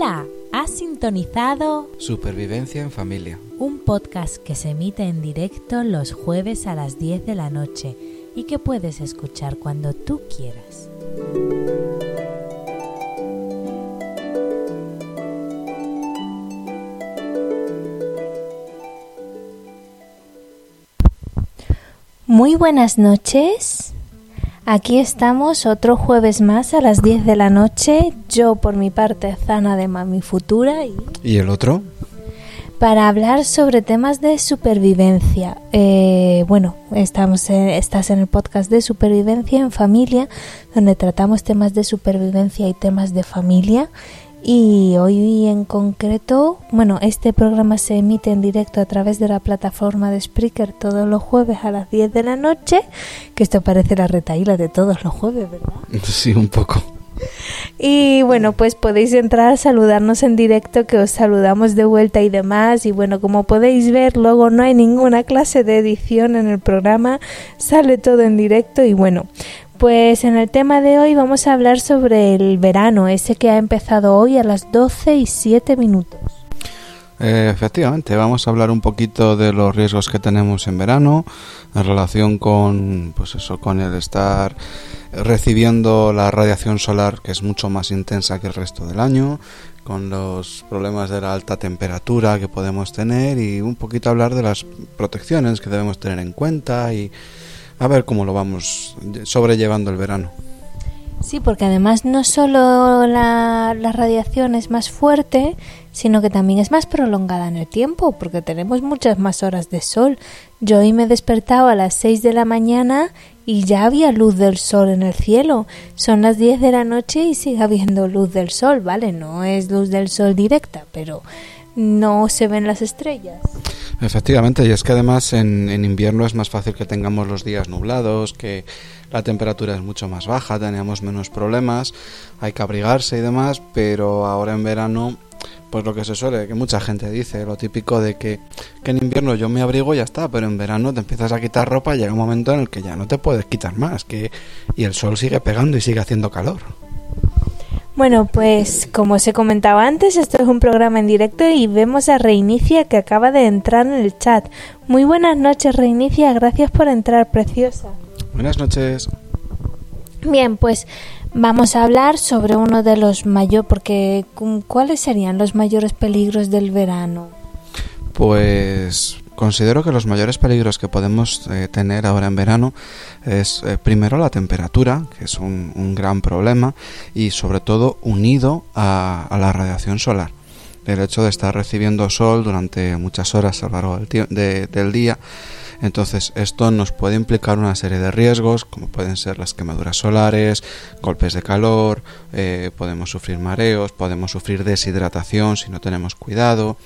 Hola, has sintonizado Supervivencia en familia. un podcast que se emite en directo los jueves a las 10 de la noche y que puedes escuchar cuando tú quieras. Muy buenas noches. Aquí estamos otro jueves más a las 10 de la noche. Yo por mi parte Zana de Mami Futura y ¿Y el otro? para hablar sobre temas de supervivencia. Eh, bueno, estamos en- estás en el podcast de supervivencia en familia, donde tratamos temas de supervivencia y temas de familia. Y hoy en concreto, bueno, este programa se emite en directo a través de la plataforma de Spreaker todos los jueves a las 10 de la noche, que esto parece la retaíla de todos los jueves, ¿verdad? Sí, un poco. Y bueno, pues podéis entrar, saludarnos en directo, que os saludamos de vuelta y demás. Y bueno, como podéis ver, luego no hay ninguna clase de edición en el programa, sale todo en directo. Y bueno, pues en el tema de hoy vamos a hablar sobre el verano, ese que ha empezado hoy a las 12 y 7 minutos. Eh, efectivamente, vamos a hablar un poquito de los riesgos que tenemos en verano en relación con, pues eso, con el estar recibiendo la radiación solar que es mucho más intensa que el resto del año, con los problemas de la alta temperatura que podemos tener y un poquito hablar de las protecciones que debemos tener en cuenta y a ver cómo lo vamos sobrellevando el verano. Sí, porque además no solo la, la radiación es más fuerte, sino que también es más prolongada en el tiempo, porque tenemos muchas más horas de sol. Yo hoy me he despertado a las 6 de la mañana y ya había luz del sol en el cielo. Son las 10 de la noche y sigue habiendo luz del sol, ¿vale? No es luz del sol directa, pero no se ven las estrellas. Efectivamente, y es que además en, en invierno es más fácil que tengamos los días nublados, que la temperatura es mucho más baja, tenemos menos problemas, hay que abrigarse y demás, pero ahora en verano, pues lo que se suele, que mucha gente dice, lo típico de que, que en invierno yo me abrigo y ya está, pero en verano te empiezas a quitar ropa y llega un momento en el que ya no te puedes quitar más, que y el sol sigue pegando y sigue haciendo calor. Bueno, pues como os he comentado antes, esto es un programa en directo y vemos a Reinicia que acaba de entrar en el chat. Muy buenas noches, Reinicia, gracias por entrar, preciosa. Buenas noches. Bien, pues vamos a hablar sobre uno de los mayores, porque ¿cu- ¿cuáles serían los mayores peligros del verano? Pues considero que los mayores peligros que podemos eh, tener ahora en verano es eh, primero la temperatura, que es un, gran problema, y sobre todo unido a, a la radiación solar. El hecho de estar recibiendo sol durante muchas horas a lo largo del, de- del día. Entonces esto nos puede implicar una serie de riesgos, como pueden ser las quemaduras solares, golpes de calor, eh, podemos sufrir mareos, podemos sufrir deshidratación si no tenemos cuidado.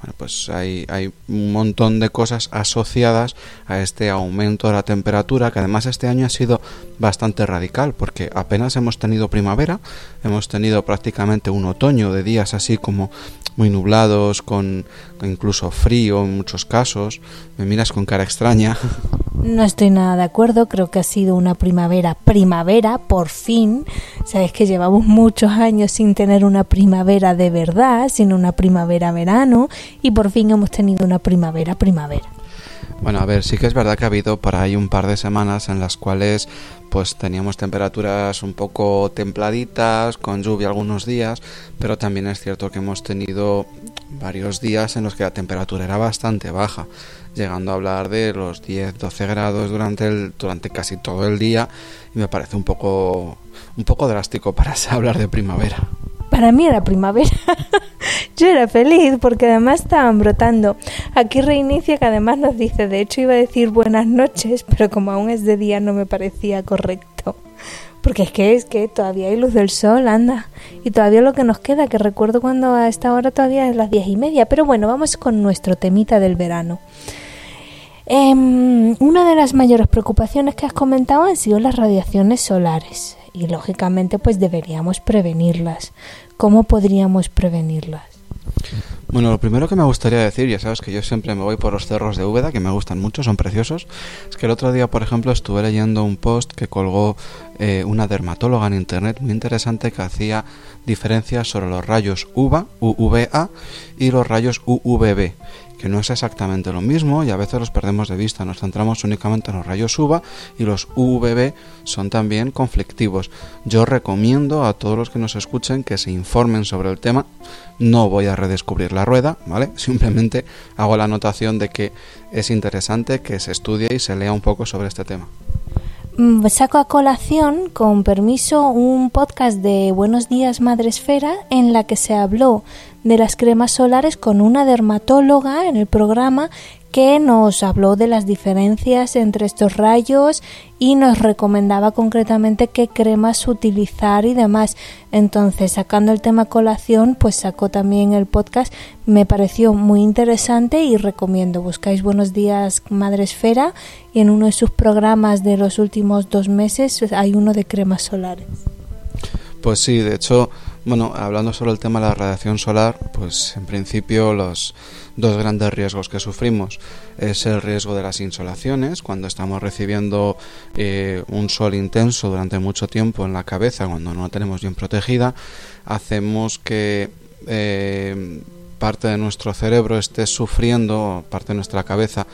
Bueno, pues hay, hay un montón de cosas asociadas a este aumento de la temperatura, que además este año ha sido bastante radical, porque apenas hemos tenido primavera, hemos tenido prácticamente un otoño de días así como muy nublados, con, incluso frío en muchos casos. Me miras con cara extraña. No estoy nada de acuerdo, creo que ha sido una primavera, primavera, por fin. Sabes que llevamos muchos años sin tener una primavera de verdad, sino una primavera-verano, y por fin hemos tenido una primavera-primavera. Bueno, a ver, sí que es verdad que ha habido por ahí un par de semanas en las cuales pues teníamos temperaturas un poco templaditas, con lluvia algunos días, pero también es cierto que hemos tenido varios días en los que la temperatura era bastante baja, llegando a hablar de los 10-12 grados durante el durante casi todo el día y me parece un poco un poco drástico para hablar de primavera. Para mí era primavera. Yo era feliz porque además estaban brotando. Aquí reinicia que además nos dice, de hecho iba a decir buenas noches, pero como aún es de día no me parecía correcto. Porque es que es que todavía hay luz del sol, anda. Y todavía lo que nos queda, que recuerdo cuando a esta hora todavía es las diez y media. Pero bueno, vamos con nuestro temita del verano. Em, una de las mayores preocupaciones que has comentado han sido las radiaciones solares y lógicamente pues deberíamos prevenirlas. ¿Cómo podríamos prevenirlas? Bueno, lo primero que me gustaría decir, ya sabes que yo siempre me voy por los cerros de Úbeda, que me gustan mucho, son preciosos, es que el otro día, por ejemplo, estuve leyendo un post que colgó eh, una dermatóloga en internet muy interesante que hacía diferencias sobre los rayos UVA, UVA y los rayos UVB no es exactamente lo mismo y a veces los perdemos de vista. Nos centramos únicamente en los rayos UVA y los UVB son también conflictivos. Yo recomiendo a todos los que nos escuchen que se informen sobre el tema. No voy a redescubrir la rueda, ¿vale? Simplemente hago la anotación de que es interesante que se estudie y se lea un poco sobre este tema. Mm, saco a colación, con permiso, un podcast de Buenos Días Madresfera en la que se habló de las cremas solares con una dermatóloga en el programa que nos habló de las diferencias entre estos rayos y nos recomendaba concretamente qué cremas utilizar y demás. Entonces, sacando el tema colación, pues sacó también el podcast. Me pareció muy interesante y recomiendo. Buscáis Buenos Días Madre Esfera y en uno de sus programas de los últimos dos meses hay uno de cremas solares. Pues sí, de hecho, bueno, hablando sobre el tema de la radiación solar, pues en principio los dos grandes riesgos que sufrimos. Es el riesgo de las insolaciones, cuando estamos recibiendo eh, un sol intenso durante mucho tiempo en la cabeza, cuando no la tenemos bien protegida, hacemos que eh, parte de nuestro cerebro esté sufriendo, parte de nuestra cabeza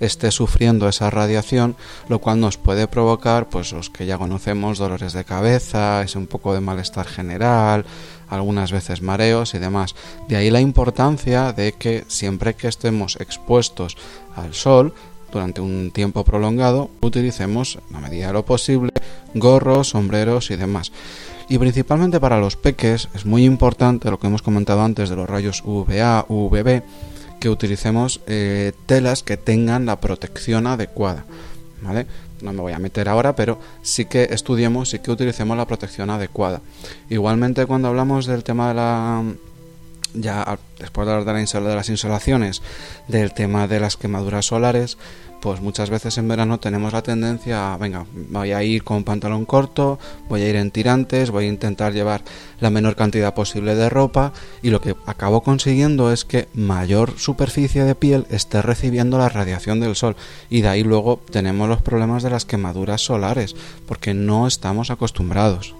esté sufriendo esa radiación, lo cual nos puede provocar, pues los que ya conocemos, dolores de cabeza, es un poco de malestar general, algunas veces mareos y demás. De ahí la importancia de que siempre que estemos expuestos al sol, durante un tiempo prolongado, utilicemos, a medida de lo posible, gorros, sombreros y demás. Y principalmente para los peques es muy importante lo que hemos comentado antes de los rayos UVA, UVB, que utilicemos eh, telas que tengan la protección adecuada. ¿Vale? No me voy a meter ahora, pero sí que estudiemos, sí que utilicemos la protección adecuada. Igualmente cuando hablamos del tema de la ya después de hablar de las insolaciones, del tema de las quemaduras solares, pues muchas veces en verano tenemos la tendencia a, venga, voy a ir con pantalón corto, voy a ir en tirantes, voy a intentar llevar la menor cantidad posible de ropa y lo que acabo consiguiendo es que mayor superficie de piel esté recibiendo la radiación del sol y de ahí luego tenemos los problemas de las quemaduras solares porque no estamos acostumbrados.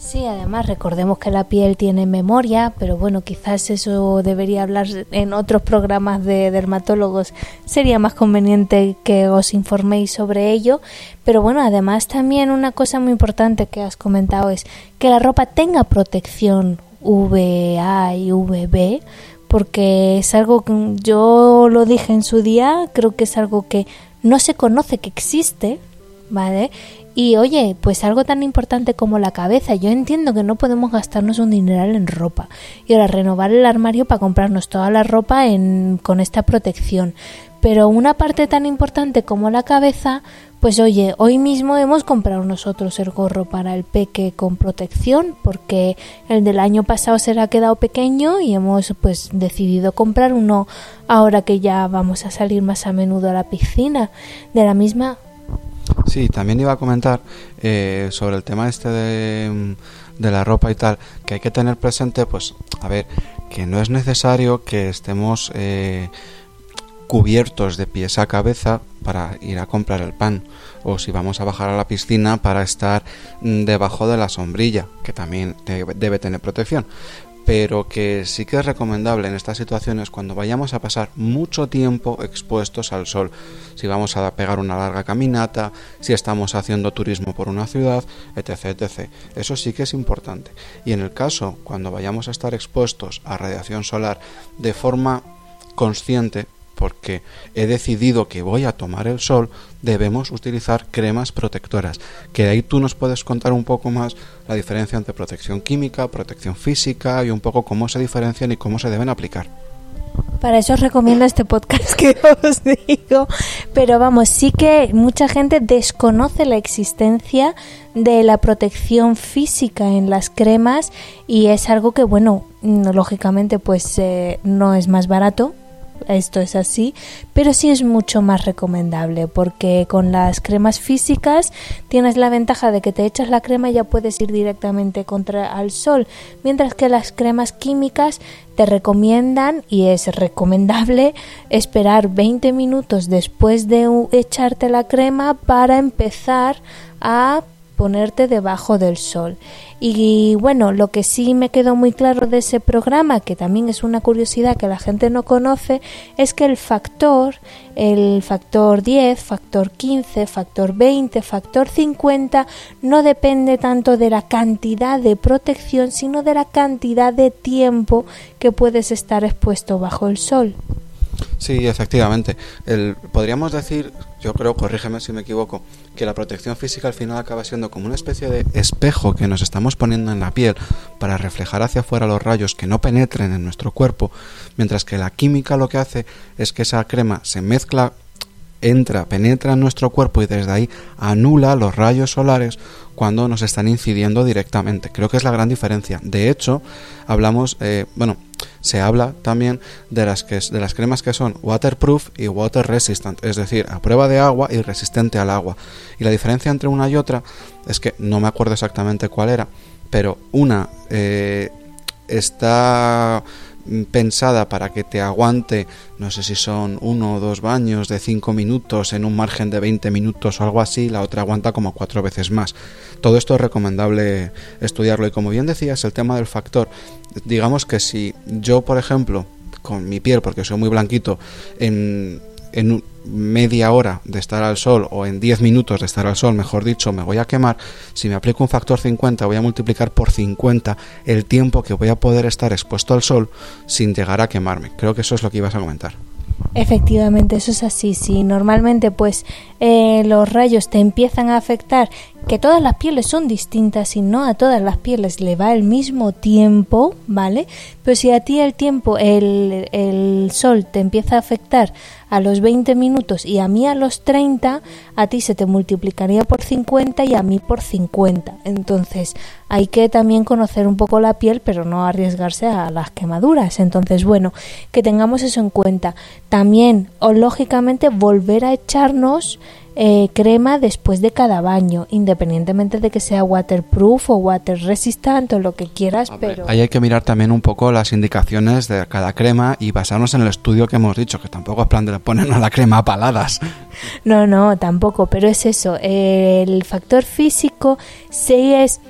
Sí, además recordemos que la piel tiene memoria, pero bueno, quizás eso debería hablar en otros programas de dermatólogos. Sería más conveniente que os informéis sobre ello. Pero bueno, además también una cosa muy importante que has comentado es que la ropa tenga protección VA y VB, porque es algo que yo lo dije en su día, creo que es algo que no se conoce que existe, ¿vale? Y oye, pues algo tan importante como la cabeza, yo entiendo que no podemos gastarnos un dineral en ropa y ahora renovar el armario para comprarnos toda la ropa en, con esta protección. Pero una parte tan importante como la cabeza, pues oye, hoy mismo hemos comprado nosotros el gorro para el peque con protección porque el del año pasado se le ha quedado pequeño y hemos pues decidido comprar uno ahora que ya vamos a salir más a menudo a la piscina. De la misma Sí, también iba a comentar eh, sobre el tema este de, la ropa y tal, que hay que tener presente, pues, a ver, que no es necesario que estemos eh, cubiertos de pies a cabeza para ir a comprar el pan, o si vamos a bajar a la piscina para estar mm, debajo de la sombrilla, que también debe tener protección pero que sí que es recomendable en estas situaciones cuando vayamos a pasar mucho tiempo expuestos al sol, si vamos a pegar una larga caminata, si estamos haciendo turismo por una ciudad, etc, etc. Eso sí que es importante. Y en el caso cuando vayamos a estar expuestos a radiación solar de forma consciente, porque he decidido que voy a tomar el sol, debemos utilizar cremas protectoras. Que ahí tú nos puedes contar un poco más la diferencia entre protección química, protección física y un poco cómo se diferencian y cómo se deben aplicar. Para eso os recomiendo este podcast que os digo. Pero vamos, sí que mucha gente desconoce la existencia de la protección física en las cremas y es algo que, bueno, lógicamente pues eh, no es más barato, esto es así, pero sí es mucho más recomendable porque con las cremas físicas tienes la ventaja de que te echas la crema y ya puedes ir directamente contra al sol, mientras que las cremas químicas te recomiendan y es recomendable esperar 20 minutos después de echarte la crema para empezar a ponerte debajo del sol. Y bueno, lo que sí me quedó muy claro de ese programa, que también es una curiosidad que la gente no conoce, es que el factor, el factor 10, factor 15, factor 20, factor 50, no depende tanto de la cantidad de protección, sino de la cantidad de tiempo que puedes estar expuesto bajo el sol. Sí, efectivamente. El, podríamos decir, yo creo, corrígeme si me equivoco, que la protección física al final acaba siendo como una especie de espejo que nos estamos poniendo en la piel para reflejar hacia afuera los rayos que no penetren en nuestro cuerpo, mientras que la química lo que hace es que esa crema se mezcla entra, penetra en nuestro cuerpo y desde ahí anula los rayos solares cuando nos están incidiendo directamente. Creo que es la gran diferencia. De hecho, hablamos, eh, bueno, se habla también de las, que, de las cremas que son waterproof y water resistant, es decir, a prueba de agua y resistente al agua. Y la diferencia entre una y otra es que no me acuerdo exactamente cuál era, pero una eh, está pensada para que te aguante, no sé si son uno o dos baños de cinco minutos en un margen de 20 minutos o algo así, la otra aguanta como cuatro veces más. Todo esto es recomendable estudiarlo y como bien decías, el tema del factor, digamos que si yo, por ejemplo, con mi piel, porque soy muy blanquito, en, en media hora de estar al sol o en 10 minutos de estar al sol, mejor dicho, me voy a quemar, si me aplico un factor 50 voy a multiplicar por 50 el tiempo que voy a poder estar expuesto al sol sin llegar a quemarme. Creo que eso es lo que ibas a comentar. Efectivamente, eso es así. Si normalmente pues eh, los rayos te empiezan a afectar, que todas las pieles son distintas y no a todas las pieles le va el mismo tiempo, ¿vale? Pero si a ti el tiempo, el, el sol te empieza a afectar a los 20 minutos y a mí a los 30, a ti se te multiplicaría por 50 y a mí por 50. Entonces hay que también conocer un poco la piel, pero no arriesgarse a las quemaduras. Entonces, bueno, que tengamos eso en cuenta. También, o lógicamente, volver a echarnos eh, crema después de cada baño, independientemente de que sea waterproof o water resistant o lo que quieras, pero... Ahí hay que mirar también un poco las indicaciones de cada crema y basarnos en el estudio que hemos dicho, que tampoco es plan de ponernos la crema a paladas. No, no, tampoco, pero es eso, el factor físico sí es...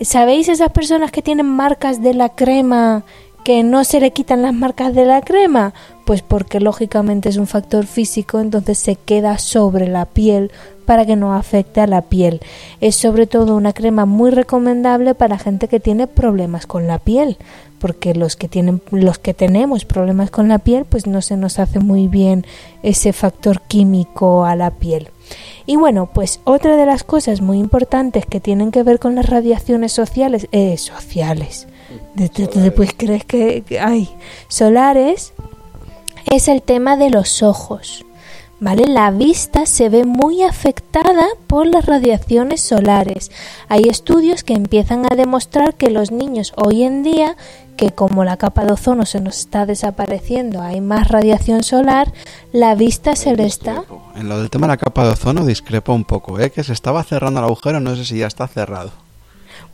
¿Sabéis esas personas que tienen marcas de la crema que no se le quitan las marcas de la crema? Pues porque lógicamente es un factor físico, entonces se queda sobre la piel para que no afecte a la piel. Es sobre todo una crema muy recomendable para gente que tiene problemas con la piel, porque los que tienen los que tenemos problemas con la piel, pues no se nos hace muy bien ese factor químico a la piel. Y bueno, pues otra de las cosas muy importantes que tienen que ver con las radiaciones sociales, eh, sociales, después crees que hay solares, es el tema de los ojos. ¿Vale? La vista se ve muy afectada por las radiaciones solares. Hay estudios que empiezan a demostrar que los niños hoy en día, que como la capa de ozono se nos está desapareciendo, hay más radiación solar, la vista se le está. En lo del tema de la capa de ozono discrepo un poco, ¿eh? que se estaba cerrando el agujero, no sé si ya está cerrado.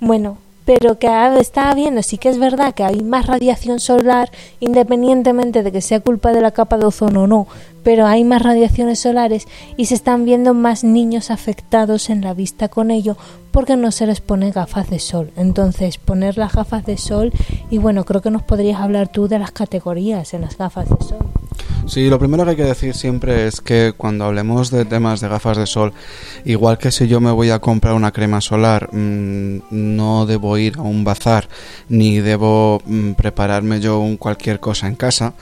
Bueno, pero que está viendo, sí que es verdad que hay más radiación solar, independientemente de que sea culpa de la capa de ozono o no, pero hay más radiaciones solares y se están viendo más niños afectados en la vista con ello porque no se les pone gafas de sol. Entonces, poner las gafas de sol y bueno, creo que nos podrías hablar tú de las categorías en las gafas de sol. Sí, lo primero que hay que decir siempre es que cuando hablemos de temas de gafas de sol, igual que si yo me voy a comprar una crema solar, mm, no debo ir a un bazar ni debo mm, prepararme yo un cualquier cosa en casa.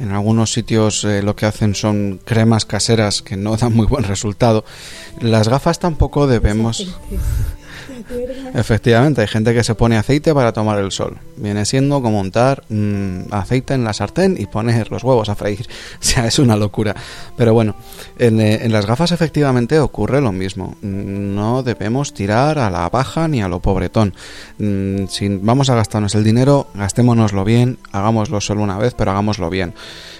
En algunos sitios eh, lo que hacen son cremas caseras que no dan muy buen resultado. Las gafas tampoco debemos... Efectivamente, hay gente que se pone aceite para tomar el sol. Viene siendo como untar mm, aceite en la sartén y poner los huevos a freír. O sea, es una locura. Pero bueno, en, eh, las gafas efectivamente ocurre lo mismo. No debemos tirar a la baja ni a lo pobretón. Mm, si vamos a gastarnos el dinero, gastémonoslo bien, hagámoslo solo una vez, pero hagámoslo bien.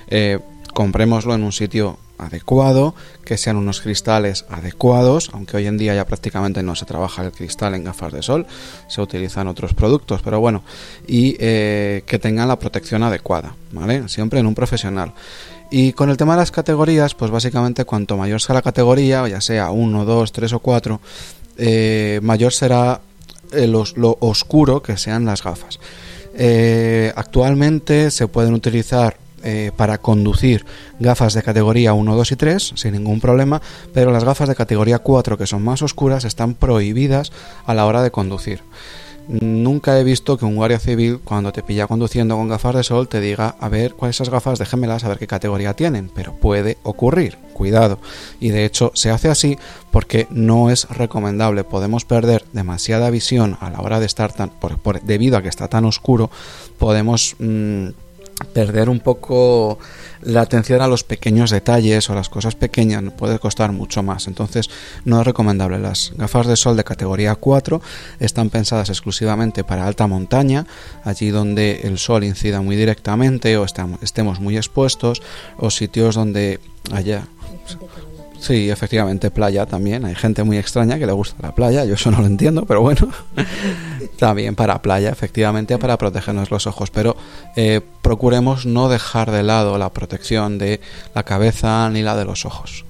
Eh, comprémoslo en un sitio adecuado, que sean unos cristales adecuados, aunque hoy en día ya prácticamente no se trabaja el cristal en gafas de sol, se utilizan otros productos, pero bueno, y eh, que tengan la protección adecuada, ¿vale? Siempre en un profesional. Y con el tema de las categorías, pues básicamente cuanto mayor sea la categoría, ya sea 1, 2, 3 o 4, eh, mayor será eh, lo oscuro que sean las gafas. actualmente se pueden utilizar eh, para conducir gafas de categoría 1, 2 y 3 sin ningún problema, pero las gafas de categoría 4 que son más oscuras están prohibidas a la hora de conducir. Nunca he visto que un guardia civil cuando te pilla conduciendo con gafas de sol te diga a ver cuáles esas gafas, déjenmelas a ver qué categoría tienen, pero puede ocurrir, cuidado. Y de hecho se hace así porque no es recomendable, podemos perder demasiada visión a la hora de estar tan, debido a que está tan oscuro, podemos... Mm, perder un poco la atención a los pequeños detalles o las cosas pequeñas puede costar mucho más. Entonces no es recomendable. Las gafas de sol de categoría 4 están pensadas exclusivamente para alta montaña, allí donde el sol incida muy directamente o estemos muy expuestos o sitios donde haya... Sí, efectivamente, playa también. Hay gente muy extraña que le gusta la playa, yo eso no lo entiendo, pero bueno. también para playa, efectivamente, para protegernos los ojos, pero eh, procuremos no dejar de lado la protección de la cabeza ni la de los ojos.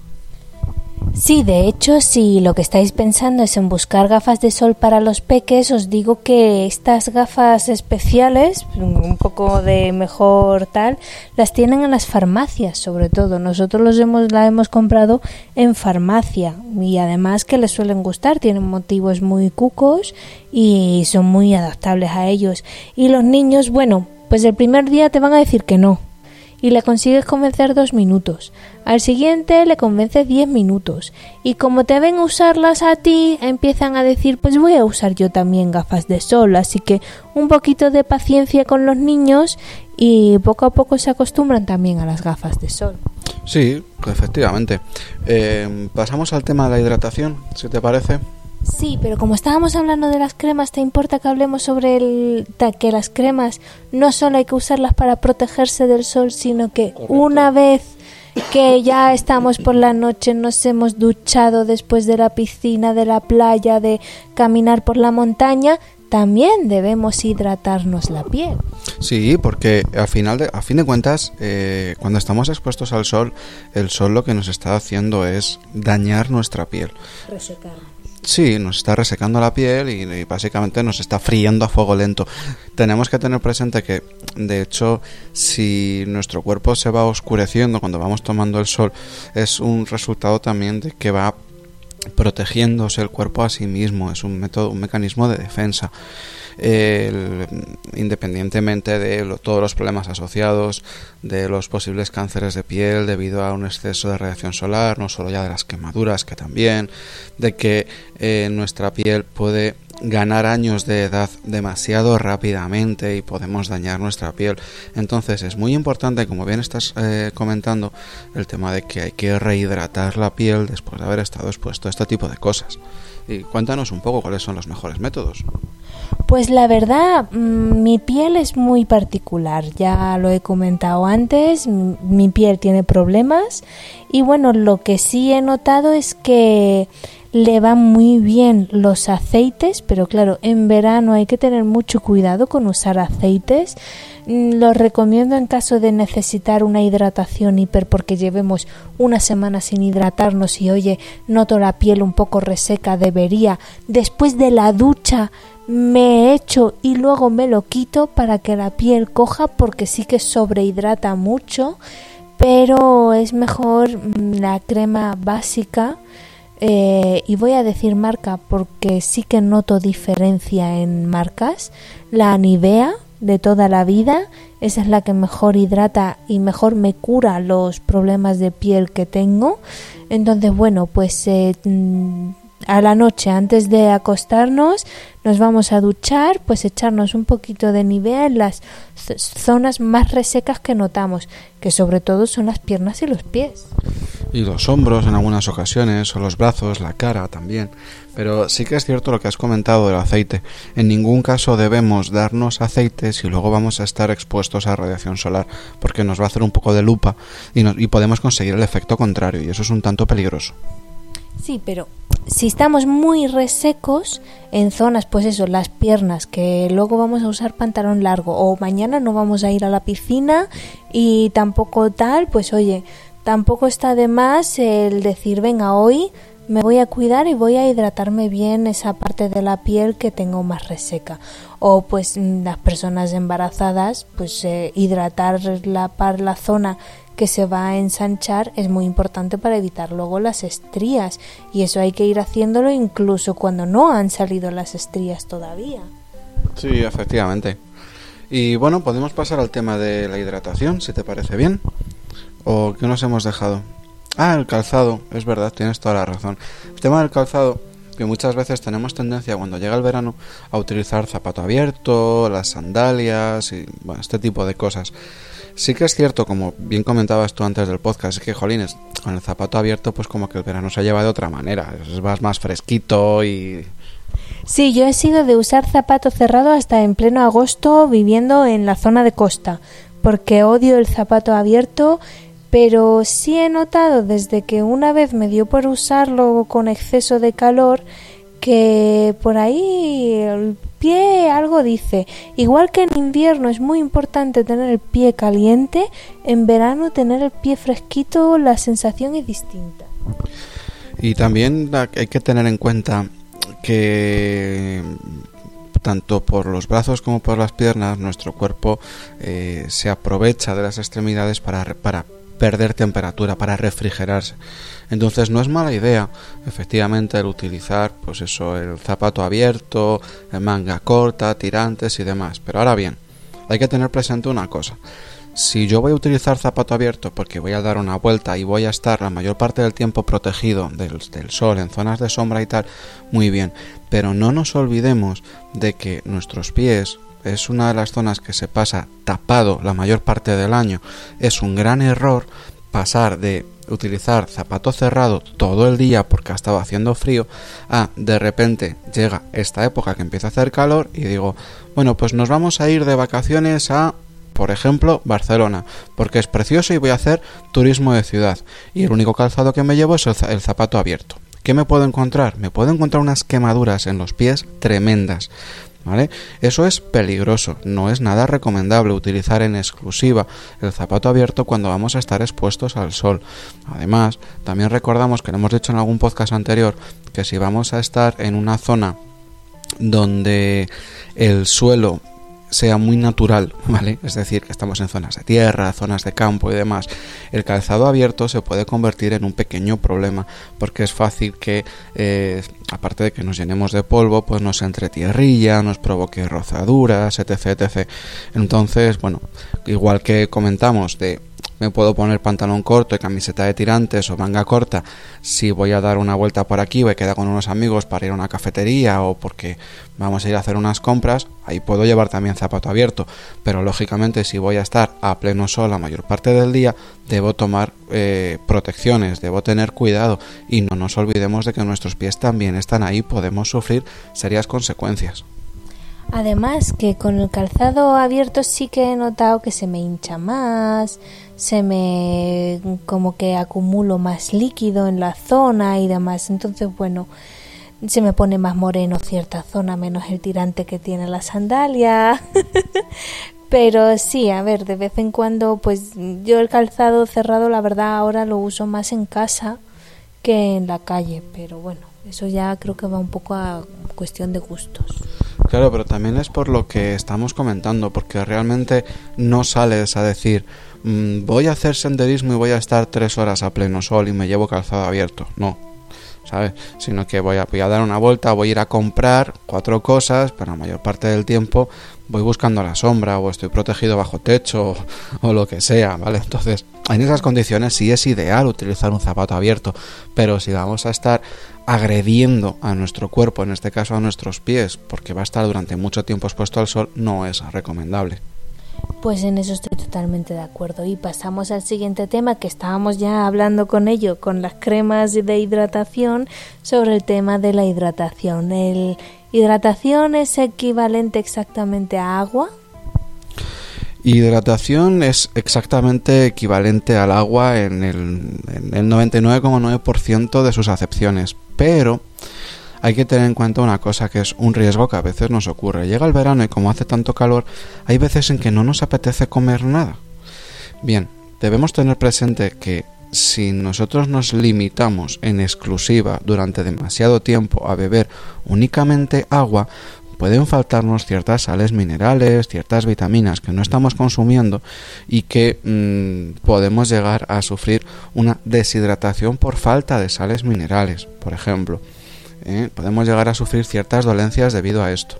Sí, de hecho, si lo que estáis pensando es en buscar gafas de sol para los peques, os digo que estas gafas especiales, un poco de mejor tal, las tienen en las farmacias, sobre todo. Nosotros los hemos, la hemos comprado en farmacia y además que les suelen gustar, tienen motivos muy cucos y son muy adaptables a ellos. Y los niños, bueno, pues el primer día te van a decir que no, y le consigues convencer dos minutos. Al siguiente le convences diez minutos. Y como te ven usarlas a ti, empiezan a decir, pues voy a usar yo también gafas de sol. Así que un poquito de paciencia con los niños y poco a poco se acostumbran también a las gafas de sol. Sí, efectivamente. Eh, pasamos al tema de la hidratación, si te parece. Sí, pero como estábamos hablando de las cremas, ¿te importa que hablemos sobre el, que las cremas no solo hay que usarlas para protegerse del sol, sino que una vez que ya estamos por la noche, nos hemos duchado después de la piscina, de la playa, de caminar por la montaña, también debemos hidratarnos la piel. Sí, porque al final, de, a fin de cuentas, eh, cuando estamos expuestos al sol, el sol lo que nos está haciendo es dañar nuestra piel. Sí, nos está resecando la piel y, básicamente nos está friendo a fuego lento. Tenemos que tener presente que, de hecho, si nuestro cuerpo se va oscureciendo cuando vamos tomando el sol, es un resultado también de que va protegiéndose el cuerpo a sí mismo, es un método, un mecanismo de defensa independientemente de todos los problemas asociados, de los posibles cánceres de piel debido a un exceso de radiación solar, no solo ya de las quemaduras, que también, de que eh, nuestra piel puede ganar años de edad demasiado rápidamente y podemos dañar nuestra piel. Entonces es muy importante, como bien estás eh, comentando, el tema de que hay que rehidratar la piel después de haber estado expuesto a este tipo de cosas. Y cuéntanos un poco cuáles son los mejores métodos. Pues la verdad, mm, mi piel es muy particular, ya lo he comentado antes, mi piel tiene problemas y bueno, lo que sí he notado es que le van muy bien los aceites, pero claro, en verano hay que tener mucho cuidado con usar aceites. Mm, los recomiendo en caso de necesitar una hidratación hiper porque llevemos una semana sin hidratarnos y oye, noto la piel un poco reseca, debería después de la ducha me echo y luego me lo quito para que la piel coja porque sí que sobrehidrata mucho, pero es mejor la crema básica eh, y voy a decir marca porque sí que noto diferencia en marcas. La Nivea de toda la vida, esa es la que mejor hidrata y mejor me cura los problemas de piel que tengo. Entonces, bueno, pues eh, mm, a la noche antes de acostarnos nos vamos a duchar, pues echarnos un poquito de Nivea en las zonas más resecas que notamos, que sobre todo son las piernas y los pies. Y los hombros en algunas ocasiones, o los brazos, la cara también. Pero sí que es cierto lo que has comentado del aceite. En ningún caso debemos darnos aceite si luego vamos a estar expuestos a radiación solar, porque nos va a hacer un poco de lupa y, y podemos conseguir el efecto contrario, y eso es un tanto peligroso. Sí, pero si estamos muy resecos en zonas, pues eso, las piernas, que luego vamos a usar pantalón largo, o mañana no vamos a ir a la piscina y tampoco tal, pues oye, tampoco está de más el decir, venga, hoy me voy a cuidar y voy a hidratarme bien esa parte de la piel que tengo más reseca. O pues mm, las personas embarazadas, pues eh, hidratar la, la zona que se va a ensanchar es muy importante para evitar luego las estrías. Y eso hay que ir haciéndolo incluso cuando no han salido las estrías todavía. Sí, efectivamente. Y bueno, podemos pasar al tema de la hidratación, si te parece bien. ¿O qué nos hemos dejado? Ah, el calzado, es verdad, tienes toda la razón. El tema del calzado, que muchas veces tenemos tendencia cuando llega el verano a utilizar zapato abierto, las sandalias y bueno, este tipo de cosas. Sí que es cierto, como bien comentabas tú antes del podcast, es que, jolines, con el zapato abierto, pues como que el verano se lleva de otra manera. Vas más fresquito y Sí, yo he sido de usar zapato cerrado hasta en pleno agosto viviendo en la zona de costa, porque odio el zapato abierto pero sí he notado desde que una vez me dio por usarlo con exceso de calor que por ahí pie algo dice. Igual que en invierno es muy importante tener el pie caliente, en verano tener el pie fresquito la sensación es distinta. Y también hay que tener en cuenta que tanto por los brazos como por las piernas nuestro cuerpo eh, se aprovecha de las extremidades para, para perder temperatura, para refrigerarse. Entonces no es mala idea, efectivamente, el utilizar, pues eso, el zapato abierto, manga corta, tirantes y demás. Pero ahora bien, hay que tener presente una cosa. Si yo voy a utilizar zapato abierto porque voy a dar una vuelta y voy a estar la mayor parte del tiempo protegido del, del, sol en zonas de sombra y tal, muy bien. Pero no nos olvidemos de que nuestros pies, es una de las zonas que se pasa tapado la mayor parte del año, es un gran error pasar de utilizar zapato cerrado todo el día porque ha estado haciendo frío a de repente llega esta época que empieza a hacer calor y digo, bueno, pues nos vamos a ir de vacaciones a por ejemplo, Barcelona, porque es precioso y voy a hacer turismo de ciudad. Y el único calzado que me llevo es el, zapato abierto. ¿Qué me puedo encontrar? Me puedo encontrar unas quemaduras en los pies tremendas. Eso es peligroso, no es nada recomendable utilizar en exclusiva el zapato abierto cuando vamos a estar expuestos al sol. Además, también recordamos que lo hemos dicho en algún podcast anterior que si vamos a estar en una zona donde el suelo sea muy natural, ¿vale? Es decir, que estamos en zonas de tierra, zonas de campo y demás. El calzado abierto se puede convertir en un pequeño problema porque es fácil que, eh, aparte de que nos llenemos de polvo, pues nos entre tierrilla, nos provoque rozaduras, etc, etc. Entonces, bueno, igual que comentamos de me puedo poner pantalón corto y camiseta de tirantes o manga corta. Si voy a dar una vuelta por aquí o he quedado con unos amigos para ir a una cafetería o porque vamos a ir a hacer unas compras, ahí puedo llevar también zapato abierto, pero lógicamente si voy a estar a pleno sol la mayor parte del día, debo tomar eh, protecciones, debo tener cuidado. Y no nos olvidemos de que nuestros pies también están ahí, podemos sufrir serias consecuencias. Además que con el calzado abierto sí que he notado que se me hincha más, se me como que acumulo más líquido en la zona y demás. Entonces, bueno, se me pone más moreno cierta zona, menos el tirante que tiene la sandalia. Pero sí, a ver, de vez en cuando, pues yo el calzado cerrado, la verdad, ahora lo uso más en casa que en la calle. Pero bueno, eso ya creo que va un poco a cuestión de gustos. Claro, pero también es por lo que estamos comentando, porque realmente no sales a decir mm, voy a hacer senderismo y voy a estar tres horas a pleno sol y me llevo calzado abierto. No, ¿sabes? Sino que voy a, voy a dar una vuelta, voy a ir a comprar cuatro cosas, pero la mayor parte del tiempo voy buscando la sombra o estoy protegido bajo techo o, o, lo que sea, ¿vale? Entonces, en esas condiciones sí es ideal utilizar un zapato abierto, pero si vamos a estar agrediendo a nuestro cuerpo, en este caso a nuestros pies, porque va a estar durante mucho tiempo expuesto al sol, no es recomendable. Pues en eso estoy totalmente de acuerdo. Y pasamos al siguiente tema que estábamos ya hablando con ello, con las cremas de hidratación, sobre el tema de la hidratación. ¿El hidratación es equivalente exactamente a agua? Hidratación es exactamente equivalente al agua en el, el 99,9% de sus acepciones, pero hay que tener en cuenta una cosa que es un riesgo que a veces nos ocurre. Llega el verano y como hace tanto calor, hay veces en que no nos apetece comer nada. Bien, debemos tener presente que si nosotros nos limitamos en exclusiva durante demasiado tiempo a beber únicamente agua, pueden faltarnos ciertas sales minerales, ciertas vitaminas que no estamos consumiendo y que mm, podemos llegar a sufrir una deshidratación por falta de sales minerales, por ejemplo. ¿Eh? podemos llegar a sufrir ciertas dolencias debido a esto.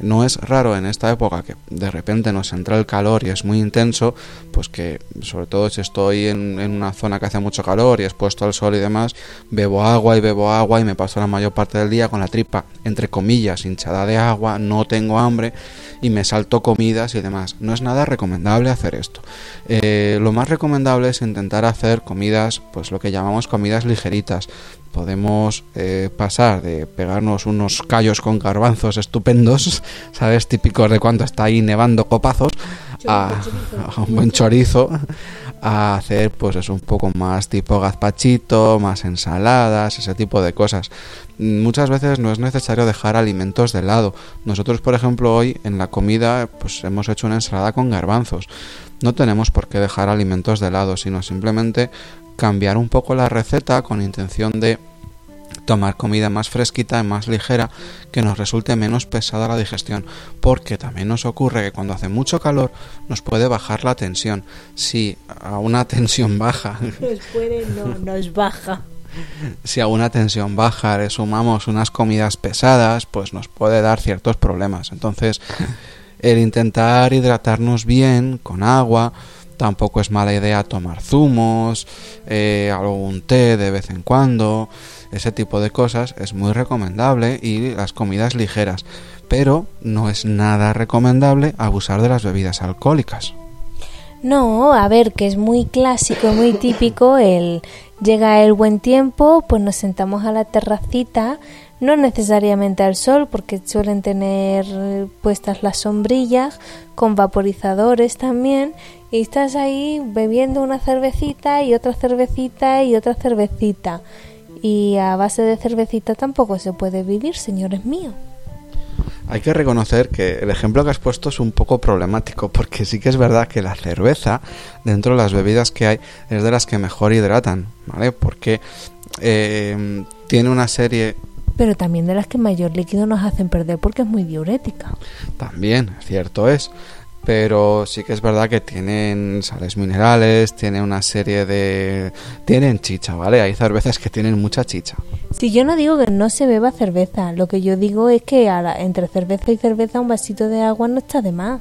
No es raro en esta época que de repente nos entra el calor y es muy intenso, pues que sobre todo si estoy en, una zona que hace mucho calor y expuesto al sol y demás, bebo agua y bebo agua y me paso la mayor parte del día con la tripa, entre comillas, hinchada de agua, no tengo hambre y me salto comidas y demás. No es nada recomendable hacer esto. Eh, lo más recomendable es intentar hacer comidas, pues lo que llamamos comidas ligeritas, podemos eh, pasar de pegarnos unos callos con garbanzos estupendos, ¿sabes? Típicos de cuando está ahí nevando copazos, a, un buen chorizo, a hacer pues es un poco más tipo gazpachito, más ensaladas, ese tipo de cosas. Muchas veces no es necesario dejar alimentos de lado. Nosotros, por ejemplo, hoy en la comida pues hemos hecho una ensalada con garbanzos. No tenemos por qué dejar alimentos de lado, sino simplemente cambiar un poco la receta con intención de tomar comida más fresquita y más ligera que nos resulte menos pesada la digestión. Porque también nos ocurre que cuando hace mucho calor nos puede bajar la tensión. Si a una tensión baja nos puede, no, nos baja. si a una tensión baja le sumamos unas comidas pesadas pues nos puede dar ciertos problemas. Entonces el intentar hidratarnos bien con agua Tampoco es mala idea tomar zumos, eh, algún té de vez en cuando, ese tipo de cosas es muy recomendable y las comidas ligeras, pero no es nada recomendable abusar de las bebidas alcohólicas. No, a ver, que es muy clásico, muy típico el llega el buen tiempo, pues nos sentamos a la terracita, no necesariamente al sol, porque suelen tener puestas las sombrillas, con vaporizadores también, y estás ahí bebiendo una cervecita y otra cervecita y otra cervecita. Y a base de cervecita tampoco se puede vivir, señores míos. Hay que reconocer que el ejemplo que has puesto es un poco problemático, porque sí que es verdad que la cerveza, dentro de las bebidas que hay, es de las que mejor hidratan, ¿vale? Porque eh, tiene una serie pero también de las que mayor líquido nos hacen perder porque es muy diurética. También, cierto es. Pero sí que es verdad que tienen sales minerales, tiene una serie de... Tienen chicha, ¿vale? Hay cervezas que tienen mucha chicha. Si yo no digo que no se beba cerveza, lo que yo digo es que entre cerveza y cerveza un vasito de agua no está de más.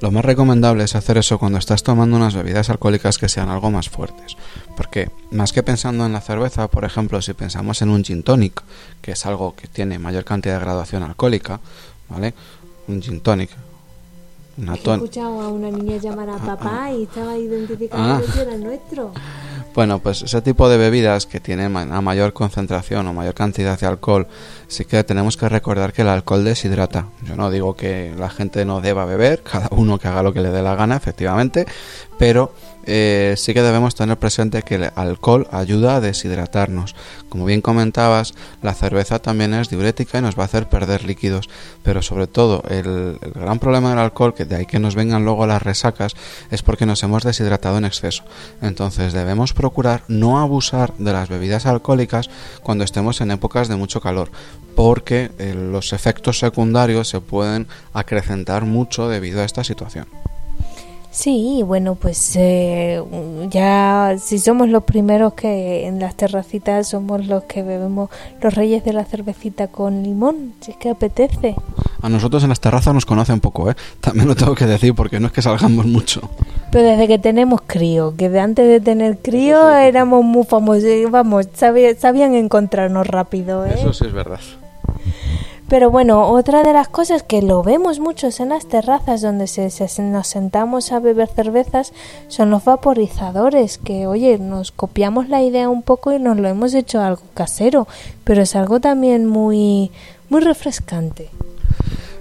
Lo más recomendable es hacer eso cuando estás tomando unas bebidas alcohólicas que sean algo más fuertes. Porque más que pensando en la cerveza, por ejemplo, si pensamos en un gin tonic, que es algo que tiene mayor cantidad de graduación alcohólica, ¿vale? Un gin tonic. Una He escuchado a una niña llamar a papá y estaba identificando ah. que era nuestro. Bueno, pues ese tipo de bebidas que tienen a mayor concentración o mayor cantidad de alcohol, sí que tenemos que recordar que el alcohol deshidrata. Yo no digo que la gente no deba beber, cada uno que haga lo que le dé la gana, efectivamente, pero eh, sí que debemos tener presente que el alcohol ayuda a deshidratarnos. Como bien comentabas, la cerveza también es diurética y nos va a hacer perder líquidos, pero sobre todo el, gran problema del alcohol, que de ahí que nos vengan luego las resacas, es porque nos hemos deshidratado en exceso. Entonces debemos procurar no abusar de las bebidas alcohólicas cuando estemos en épocas de mucho calor, porque eh, los efectos secundarios se pueden acrecentar mucho debido a esta situación. Sí, bueno, pues eh, ya si somos los primeros que en las terracitas somos los que bebemos los reyes de la cervecita con limón, si es que apetece. A nosotros en las terrazas nos conocen poco, ¿eh? También lo tengo que decir porque no es que salgamos mucho. Pero desde que tenemos crío, que de antes de tener crío éramos muy famosos, vamos, sabían encontrarnos rápido, ¿eh? Eso sí es verdad. Pero bueno, otra de las cosas que lo vemos muchos en las terrazas donde se, nos sentamos a beber cervezas son los vaporizadores, que oye, nos copiamos la idea un poco y nos lo hemos hecho algo casero, pero es algo también muy, muy refrescante.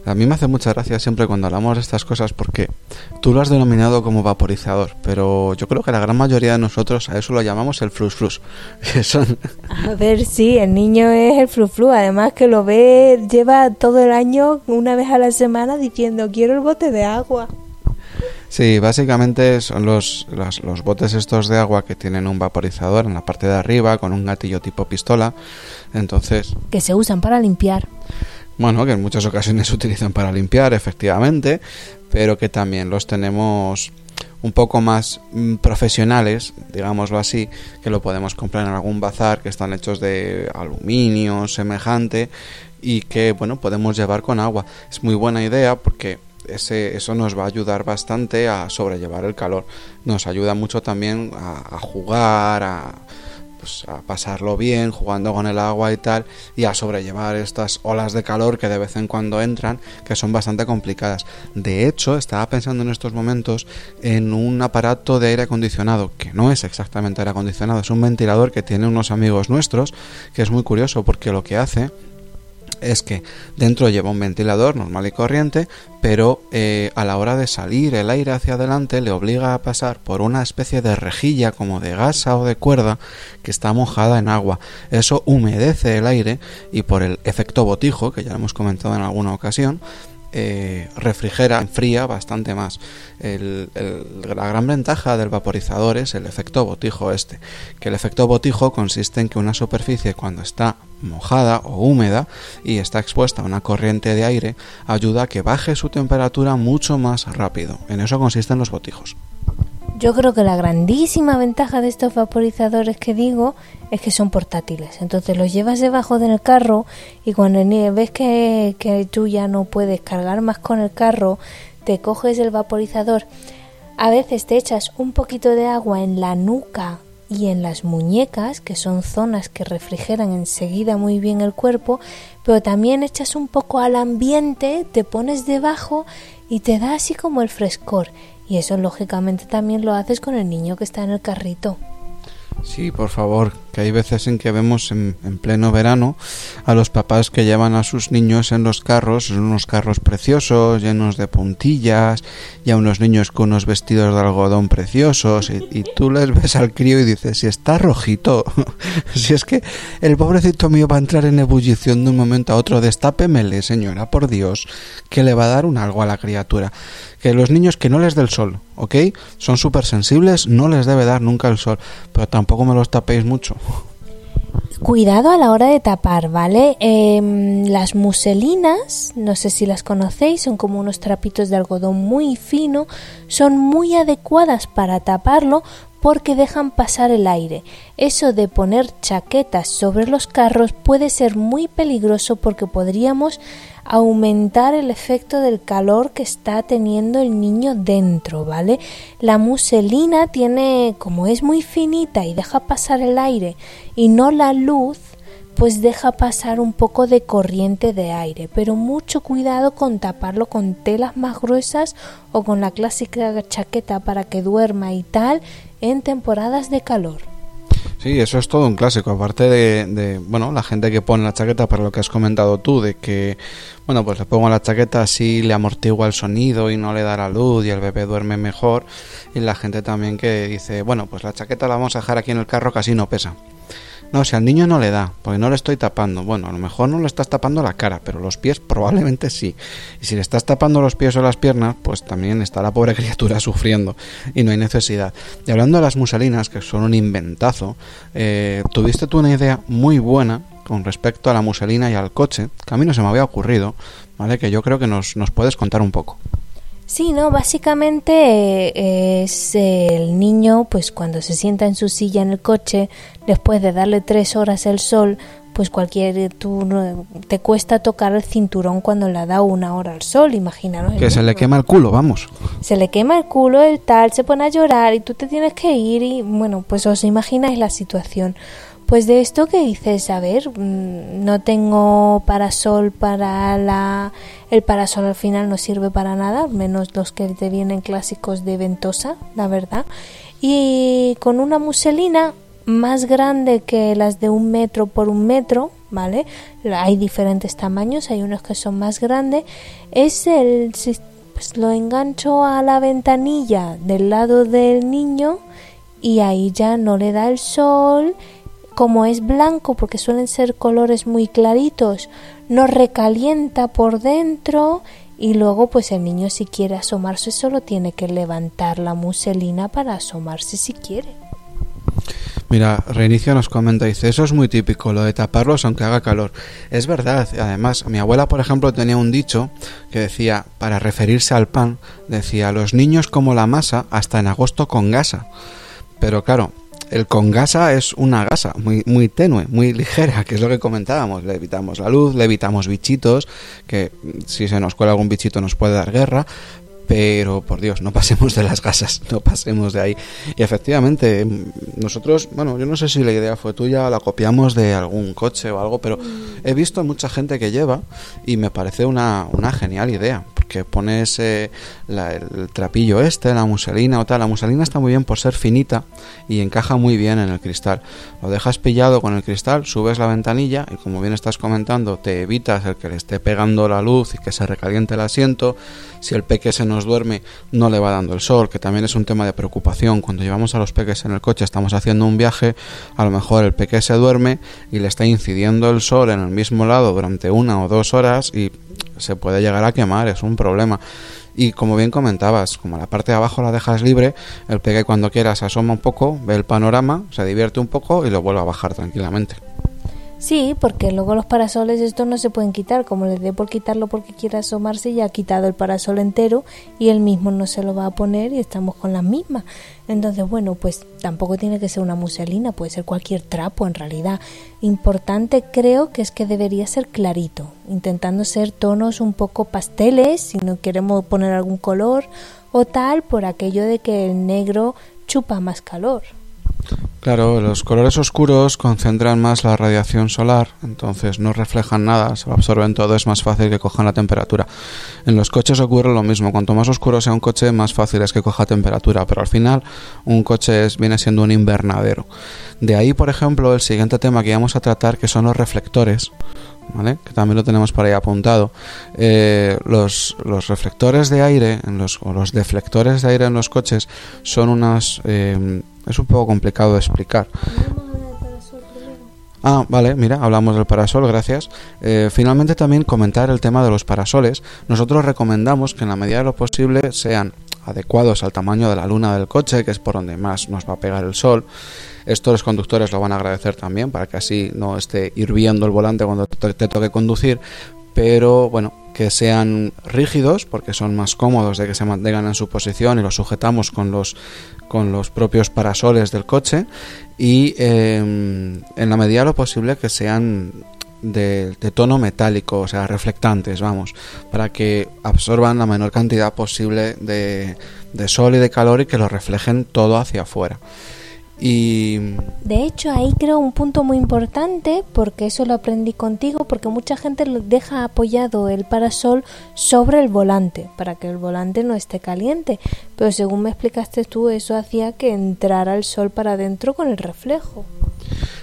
A mí me hace mucha gracia siempre cuando hablamos de estas cosas porque tú lo has denominado como vaporizador, pero yo creo que la gran mayoría de nosotros a eso lo llamamos el frus frus. A ver, sí, el niño es el frus frus, además que lo ve, lleva todo el año, una vez a la semana, diciendo quiero el bote de agua. Sí, básicamente son los, los, los, botes estos de agua que tienen un vaporizador en la parte de arriba con un gatillo tipo pistola. Entonces. Que se usan para limpiar bueno, que en muchas ocasiones se utilizan para limpiar, efectivamente, pero que también los tenemos un poco más mm, profesionales, digámoslo así, que lo podemos comprar en algún bazar, que están hechos de aluminio, semejante, y que, bueno, podemos llevar con agua. Es muy buena idea porque ese, eso nos va a ayudar bastante a sobrellevar el calor. Nos ayuda mucho también a, a jugar, a pues, a pasarlo bien jugando con el agua y tal y a sobrellevar estas olas de calor que de vez en cuando entran que son bastante complicadas. De hecho estaba pensando en estos momentos en un aparato de aire acondicionado que no es exactamente aire acondicionado es un ventilador que tiene unos amigos nuestros que es muy curioso porque lo que hace es que dentro lleva un ventilador normal y corriente, pero eh, a la hora de salir el aire hacia adelante le obliga a pasar por una especie de rejilla como de gasa o de cuerda que está mojada en agua. Eso humedece el aire y por el efecto botijo, que ya hemos comentado en alguna ocasión, eh, refrigera, enfría bastante más. la gran ventaja del vaporizador es el efecto botijo este, que el efecto botijo consiste en que una superficie cuando está mojada o húmeda y está expuesta a una corriente de aire ayuda a que baje su temperatura mucho más rápido. En eso consisten los botijos. Yo creo que la grandísima ventaja de estos vaporizadores que digo es que son portátiles. Entonces los llevas debajo del carro y cuando ves que, tú ya no puedes cargar más con el carro, te coges el vaporizador. A veces te echas un poquito de agua en la nuca y en las muñecas, que son zonas que refrigeran enseguida muy bien el cuerpo, pero también echas un poco al ambiente, te pones debajo y te da así como el frescor. Y eso lógicamente también lo haces con el niño que está en el carrito. Sí, por favor, que hay veces en que vemos en, pleno verano a los papás que llevan a sus niños en los carros, en unos carros preciosos, llenos de puntillas, y a unos niños con unos vestidos de algodón preciosos, y, tú les ves al crío y dices, si está rojito, si es que el pobrecito mío va a entrar en ebullición de un momento a otro, destápemele, señora, por Dios, que le va a dar un algo a la criatura. Que los niños que no les dé el sol, ¿ok? Son súper sensibles, no les debe dar nunca el sol, pero tampoco me los tapéis mucho. Cuidado a la hora de tapar, ¿vale? Em, las muselinas, no sé si las conocéis, son como unos trapitos de algodón muy fino, son muy adecuadas para taparlo porque dejan pasar el aire. Eso de poner chaquetas sobre los carros puede ser muy peligroso porque podríamos aumentar el efecto del calor que está teniendo el niño dentro, ¿vale? La muselina tiene, como es muy finita y deja pasar el aire y no la luz, pues deja pasar un poco de corriente de aire, pero mucho cuidado con taparlo con telas más gruesas o con la clásica chaqueta para que duerma y tal en temporadas de calor. Sí, eso es todo un clásico. Aparte de, bueno, la gente que pone la chaqueta para lo que has comentado tú, de que, bueno, pues le pongo la chaqueta así le amortigua el sonido y no le da la luz y el bebé duerme mejor. Y la gente también que dice, bueno, pues la chaqueta la vamos a dejar aquí en el carro así no pesa. No, si al niño no le da, porque no le estoy tapando. Bueno, a lo mejor no le estás tapando la cara, pero los pies probablemente sí. Y si le estás tapando los pies o las piernas, pues también está la pobre criatura sufriendo y no hay necesidad. Y hablando de las muselinas, que son un inventazo, eh, tuviste tú una idea muy buena con respecto a la muselina y al coche, que a mí no se me había ocurrido, ¿vale? Que yo creo que nos, nos puedes contar un poco. Sí, no, básicamente eh, es el niño, pues cuando se sienta en su silla en el coche, después de darle tres horas el sol, pues cualquier tú te cuesta tocar el cinturón cuando le da una hora al sol, imaginaros. Que se le quema el culo, vamos. Se le quema el culo, el tal, se pone a llorar y tú te tienes que ir y bueno, pues os imagináis la situación. Pues de esto que dices, a ver, mm, no tengo parasol para la... El parasol al final no sirve para nada, menos los que te vienen clásicos de ventosa, la verdad. Y con una muselina más grande que las de un metro por un metro, ¿vale? Hay diferentes tamaños, hay unos que son más grandes. Es el... Pues lo engancho a la ventanilla del lado del niño y ahí ya no le da el sol como es blanco porque suelen ser colores muy claritos, no recalienta por dentro y luego pues el niño si quiere asomarse solo tiene que levantar la muselina para asomarse si quiere. Mira, Reinicio nos comenta, dice, eso es muy típico, lo de taparlos aunque haga calor. Es verdad, además, mi abuela, por ejemplo, tenía un dicho que decía, para referirse al pan, decía, los niños como la masa hasta en agosto con gasa. Pero claro, el con gasa es una gasa muy, muy tenue, muy ligera, que es lo que comentábamos. Le evitamos la luz, le evitamos bichitos, que si se nos cuela algún bichito nos puede dar guerra, pero por Dios, no pasemos de las gasas, no pasemos de ahí. Y efectivamente, nosotros, bueno, yo no sé si la idea fue tuya, la copiamos de algún coche o algo, pero he visto mucha gente que lleva y me parece una, una genial idea, porque pones el trapillo este, la muselina o tal, la muselina está muy bien por ser finita y encaja muy bien en el cristal. Lo dejas pillado con el cristal, subes la ventanilla y como bien estás comentando, te evitas el que le esté pegando la luz y que se recaliente el asiento. Si el peque se nos duerme, no le va dando el sol, que también es un tema de preocupación. Cuando llevamos a los peques en el coche, estamos haciendo un viaje, a lo mejor el peque se duerme y le está incidiendo el sol en el mismo lado durante una o dos horas y se puede llegar a quemar, es un problema. Y como bien comentabas, como la parte de abajo la dejas libre, el peque cuando quiera se asoma un poco, ve el panorama, se divierte un poco y lo vuelve a bajar tranquilamente. Sí, porque luego los parasoles estos no se pueden quitar, como le dé por quitarlo porque quiera asomarse, ya ha quitado el parasol entero y él mismo no se lo va a poner y estamos con las mismas. Entonces, bueno, pues tampoco tiene que ser una muselina, puede ser cualquier trapo en realidad. Importante creo que es que debería ser clarito, intentando ser tonos un poco pasteles, si no queremos poner algún color o tal, por aquello de que el negro chupa más calor. Claro, los colores oscuros concentran más la radiación solar, entonces no reflejan nada, se lo absorben todo, es más fácil que cojan la temperatura. En los coches ocurre lo mismo, cuanto más oscuro sea un coche, más fácil es que coja temperatura, pero al final un coche viene siendo un invernadero. De ahí, por ejemplo, el siguiente tema que vamos a tratar, que son los reflectores. ¿Vale? que también lo tenemos por ahí apuntado. Eh, los, reflectores de aire en los, o los deflectores de aire en los coches son unas eh, es un poco complicado de explicar. Ah, vale, mira, hablamos del parasol, gracias. Eh, finalmente también comentar el tema de los parasoles. Nosotros recomendamos que en la medida de lo posible sean adecuados al tamaño de la luna del coche, que es por donde más nos va a pegar el sol. Esto los conductores lo van a agradecer también, para que así no esté hirviendo el volante cuando te toque conducir. Pero bueno, que sean rígidos porque son más cómodos de que se mantengan en su posición y los sujetamos con los con los propios parasoles del coche y em, en la medida de lo posible que sean de, tono metálico, o sea, reflectantes, vamos, para que absorban la menor cantidad posible de, de sol y de calor y que lo reflejen todo hacia afuera. Y... De hecho, ahí creo un punto muy importante, porque eso lo aprendí contigo, porque mucha gente deja apoyado el parasol sobre el volante, para que el volante no esté caliente. Pero según me explicaste tú, eso hacía que entrara el sol para adentro con el reflejo.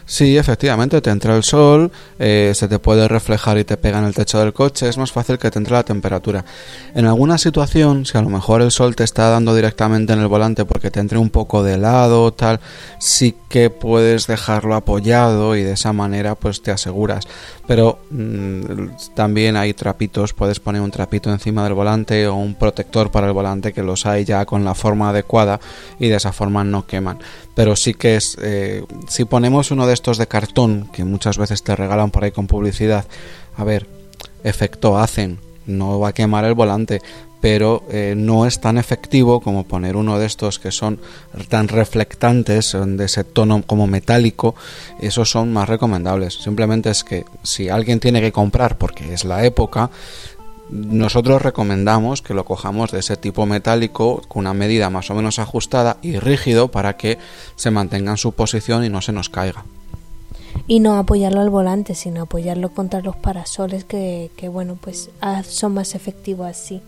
Sí, efectivamente, te entra el sol, eh, se te puede reflejar y te pega en el techo del coche, es más fácil que te entre la temperatura. En alguna situación, si a lo mejor el sol te está dando directamente en el volante porque te entre un poco de lado, tal, sí que puedes dejarlo apoyado y de esa manera pues te aseguras. Pero mm, también hay trapitos, puedes poner un trapito encima del volante o un protector para el volante que los hay ya con la forma adecuada y de esa forma no queman. Pero sí que es, eh, si ponemos uno de estos de cartón que muchas veces te regalan por ahí con publicidad, a ver, efecto hacen, no va a quemar el volante, pero eh, no es tan efectivo como poner uno de estos que son tan reflectantes, de ese tono como metálico, esos son más recomendables. Simplemente es que si alguien tiene que comprar porque es la época, nosotros recomendamos que lo cojamos de ese tipo metálico con una medida más o menos ajustada y rígido para que se mantenga en su posición y no se nos caiga. Y no apoyarlo al volante, sino apoyarlo contra los parasoles que, que bueno, pues ah, son más efectivos así.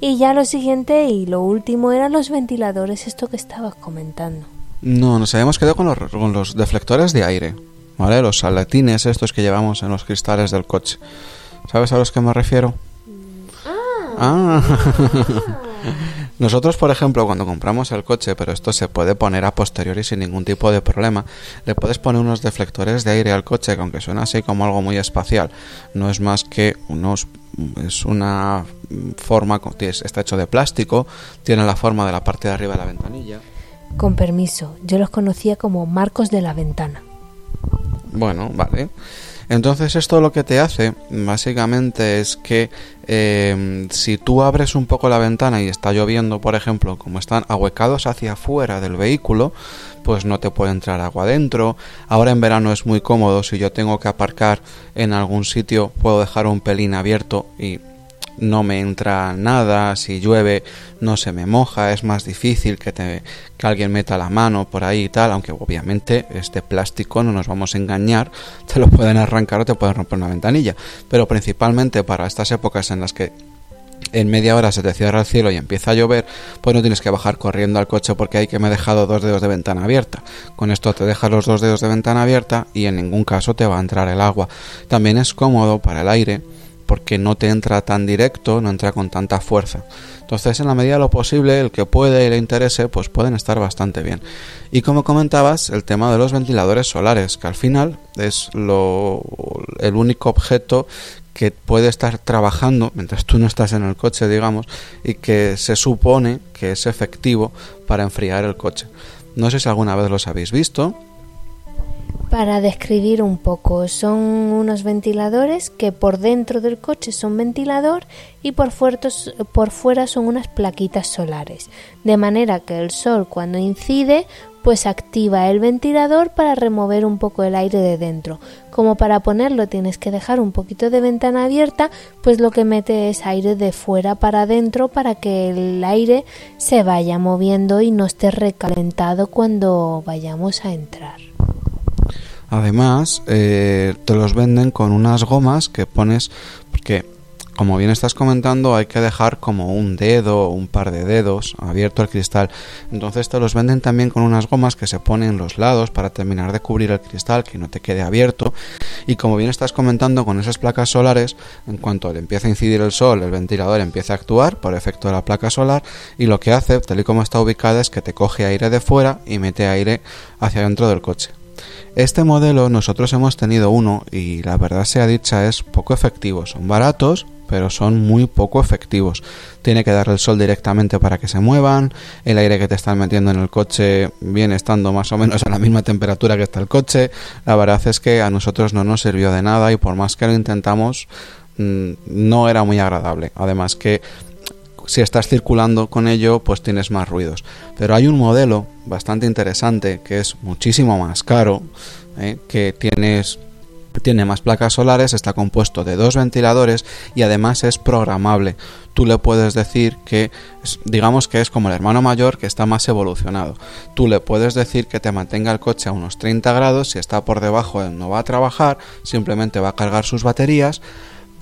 Y ya lo siguiente y lo último eran los ventiladores, esto que estabas comentando. No, nos habíamos quedado con los, con los deflectores de aire, ¿vale? Los salatines estos que llevamos en los cristales del coche. ¿Sabes a los que me refiero? Ah. Nosotros, por ejemplo, cuando compramos el coche, pero esto se puede poner a posteriori sin ningún tipo de problema, le puedes poner unos deflectores de aire al coche, que aunque suena así como algo muy espacial, no es más que unos es una forma está hecho de plástico, tiene la forma de la parte de arriba de la ventanilla. Con permiso, yo los conocía como marcos de la ventana. Bueno, vale. Entonces esto lo que te hace básicamente es que eh, si tú abres un poco la ventana y está lloviendo, por ejemplo, como están ahuecados hacia afuera del vehículo, pues no te puede entrar agua dentro. Ahora en verano es muy cómodo, si yo tengo que aparcar en algún sitio, puedo dejar un pelín abierto y no me entra nada, si llueve no se me moja, es más difícil que, te, que alguien meta la mano por ahí y tal, aunque obviamente este plástico no nos vamos a engañar, te lo pueden arrancar o te pueden romper una ventanilla, pero principalmente para estas épocas en las que en media hora se te cierra el cielo y empieza a llover, pues no tienes que bajar corriendo al coche porque hay que me he dejado dos dedos de ventana abierta. Con esto te dejas los dos dedos de ventana abierta y en ningún caso te va a entrar el agua. También es cómodo para el aire porque no te entra tan directo, no entra con tanta fuerza. Entonces, en la medida de lo posible, el que puede y le interese, pues pueden estar bastante bien. Y como comentabas, el tema de los ventiladores solares, que al final es lo, el único objeto que puede estar trabajando mientras tú no estás en el coche, digamos, y que se supone que es efectivo para enfriar el coche. No sé si alguna vez los habéis visto, para describir un poco, son unos ventiladores que por dentro del coche son ventilador y por, fuera son unas plaquitas solares, de manera que el sol cuando incide pues activa el ventilador para remover un poco el aire de dentro. Como para ponerlo tienes que dejar un poquito de ventana abierta, pues lo que mete es aire de fuera para adentro para que el aire se vaya moviendo y no esté recalentado cuando vayamos a entrar. Además, eh, te los venden con unas gomas que pones, porque como bien estás comentando, hay que dejar como un dedo o un par de dedos abierto el cristal. Entonces te los venden también con unas gomas que se ponen en los lados para terminar de cubrir el cristal, que no te quede abierto. Y como bien estás comentando, con esas placas solares, en cuanto le empieza a incidir el sol, el ventilador empieza a actuar por efecto de la placa solar y lo que hace, tal y como está ubicada, es que te coge aire de fuera y mete aire hacia dentro del coche. Este modelo nosotros hemos tenido uno y la verdad sea dicha es poco efectivo. Son baratos, pero son muy poco efectivos. Tiene que dar el sol directamente para que se muevan, el aire que te están metiendo en el coche viene estando más o menos a la misma temperatura que está el coche. La verdad es que a nosotros no nos sirvió de nada y por más que lo intentamos mm, no era muy agradable. Además que si estás circulando con ello, pues tienes más ruidos. Pero hay un modelo bastante interesante que es muchísimo más caro, ¿eh? que tienes tiene más placas solares, está compuesto de dos ventiladores y además es programable. Tú le puedes decir que, digamos que es como el hermano mayor que está más evolucionado. Tú le puedes decir que te mantenga el coche a unos 30 grados, si está por debajo no va a trabajar, simplemente va a cargar sus baterías,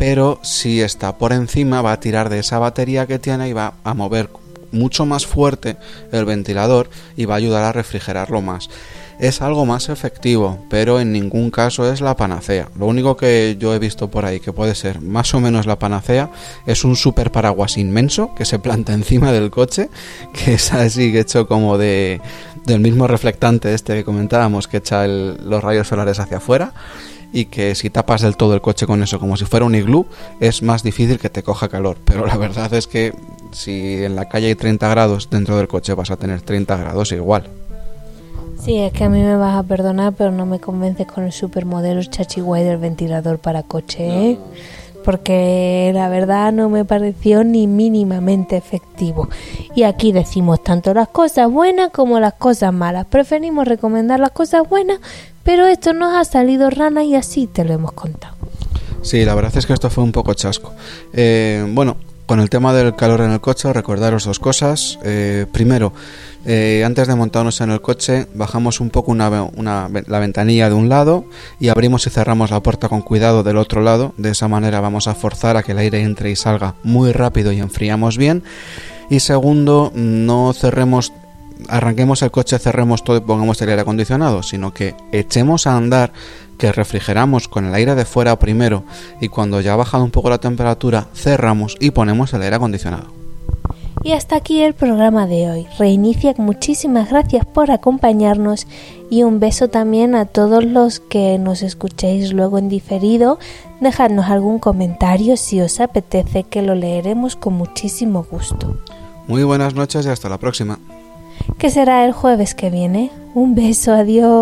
pero si está por encima va a tirar de esa batería que tiene y va a mover mucho más fuerte el ventilador y va a ayudar a refrigerarlo más. Es algo más efectivo, pero en ningún caso es la panacea. Lo único que yo he visto por ahí que puede ser más o menos la panacea es un super paraguas inmenso que se planta encima del coche, que es así hecho como de del mismo reflectante este que comentábamos que echa los rayos solares hacia afuera y que si tapas del todo el coche con eso como si fuera un iglú es más difícil que te coja calor. Pero la verdad es que si en la calle hay 30 grados, dentro del coche vas a tener 30 grados igual. Sí, es que a mí me vas a perdonar, pero no me convences con el supermodelo chachi del ventilador para coche, ¿eh? porque la verdad no me pareció ni mínimamente efectivo. Y aquí decimos tanto las cosas buenas como las cosas malas. Preferimos recomendar las cosas buenas, pero esto nos ha salido rana y así te lo hemos contado. Sí, la verdad es que esto fue un poco chasco. Eh, bueno, con el tema del calor en el coche, recordaros dos cosas. Eh, primero, eh, antes de montarnos en el coche, bajamos un poco la ventanilla de un lado y abrimos y cerramos la puerta con cuidado del otro lado. De esa manera vamos a forzar a que el aire entre y salga muy rápido y enfriamos bien. Y segundo, no cerremos arranquemos el coche, cerremos todo y pongamos el aire acondicionado, sino que echemos a andar, que refrigeramos con el aire de fuera primero y cuando ya ha bajado un poco la temperatura, cerramos y ponemos el aire acondicionado. Y hasta aquí el programa de hoy. Reinicia, muchísimas gracias por acompañarnos y un beso también a todos los que nos escuchéis luego en diferido. Dejadnos algún comentario si os apetece que lo leeremos con muchísimo gusto. Muy buenas noches y hasta la próxima. Que será el jueves que viene. Un beso, adiós.